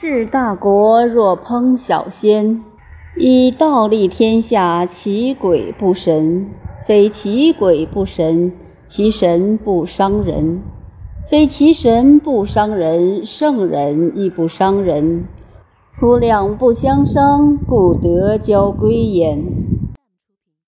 治大国若烹小鲜，以道立天下，其鬼不神；非其鬼不神，其神不伤人；非其神不伤人，圣人亦不伤人。夫两不相伤，故德交归焉。